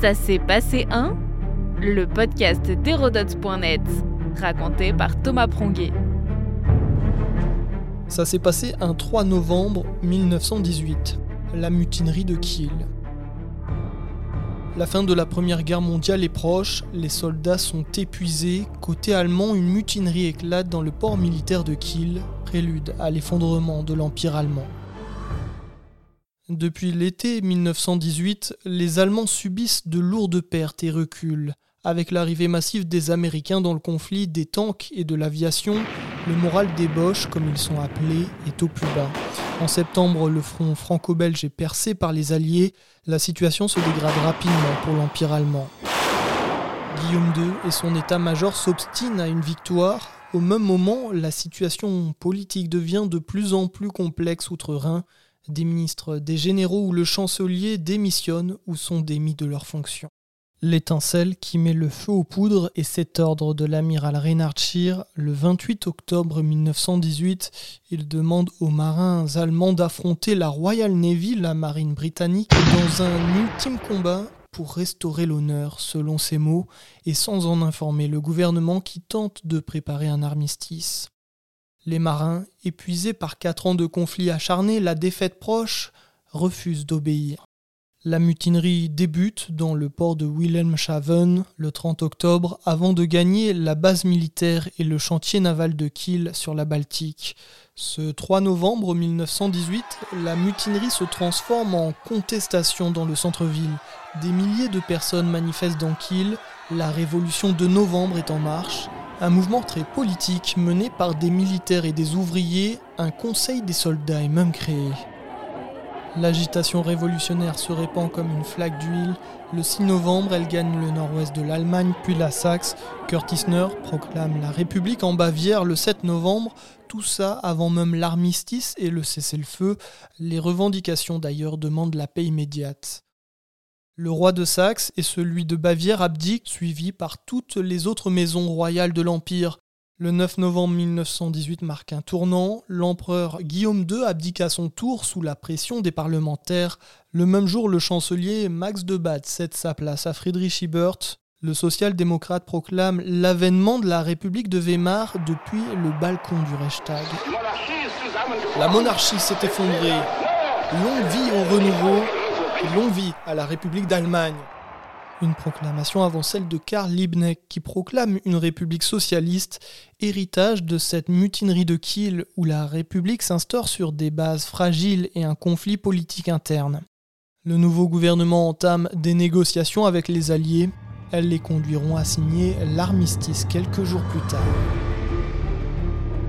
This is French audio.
Ça s'est passé un Le podcast d'Hérodote.net, raconté par Thomas Pronguet. Ça s'est passé un 3 novembre 1918, la mutinerie de Kiel. La fin de la Première Guerre mondiale est proche, les soldats sont épuisés, côté allemand une mutinerie éclate dans le port militaire de Kiel, prélude à l'effondrement de l'Empire allemand. Depuis l'été 1918, les Allemands subissent de lourdes pertes et reculent. Avec l'arrivée massive des Américains dans le conflit des tanks et de l'aviation, le moral des Boches, comme ils sont appelés, est au plus bas. En septembre, le front franco-belge est percé par les Alliés. La situation se dégrade rapidement pour l'Empire allemand. Guillaume II et son état-major s'obstinent à une victoire. Au même moment, la situation politique devient de plus en plus complexe outre-Rhin. Des ministres, des généraux ou le chancelier démissionnent ou sont démis de leurs fonctions. L'étincelle qui met le feu aux poudres est cet ordre de l'amiral Reinhard Scheer. Le 28 octobre 1918, il demande aux marins allemands d'affronter la Royal Navy, la marine britannique, dans un ultime combat pour restaurer l'honneur, selon ses mots, et sans en informer le gouvernement qui tente de préparer un armistice. Les marins, épuisés par quatre ans de conflits acharnés, la défaite proche, refusent d'obéir. La mutinerie débute dans le port de Wilhelmshaven le 30 octobre avant de gagner la base militaire et le chantier naval de Kiel sur la Baltique. Ce 3 novembre 1918, la mutinerie se transforme en contestation dans le centre-ville. Des milliers de personnes manifestent dans Kiel, la révolution de novembre est en marche un mouvement très politique mené par des militaires et des ouvriers, un conseil des soldats est même créé. L'agitation révolutionnaire se répand comme une flaque d'huile. Le 6 novembre, elle gagne le nord-ouest de l'Allemagne, puis la Saxe. Curtisner proclame la République en Bavière le 7 novembre. Tout ça avant même l'armistice et le cessez-le-feu. Les revendications d'ailleurs demandent la paix immédiate. Le roi de Saxe et celui de Bavière abdiquent, suivis par toutes les autres maisons royales de l'Empire. Le 9 novembre 1918 marque un tournant. L'empereur Guillaume II abdique à son tour sous la pression des parlementaires. Le même jour, le chancelier Max de Bade cède sa place à Friedrich Ebert. Le social-démocrate proclame l'avènement de la République de Weimar depuis le balcon du Reichstag. La monarchie s'est effondrée. Longue vie au renouveau longue vie à la République d'Allemagne. Une proclamation avant celle de Karl Liebknecht qui proclame une république socialiste, héritage de cette mutinerie de Kiel où la république s'instaure sur des bases fragiles et un conflit politique interne. Le nouveau gouvernement entame des négociations avec les Alliés. Elles les conduiront à signer l'armistice quelques jours plus tard.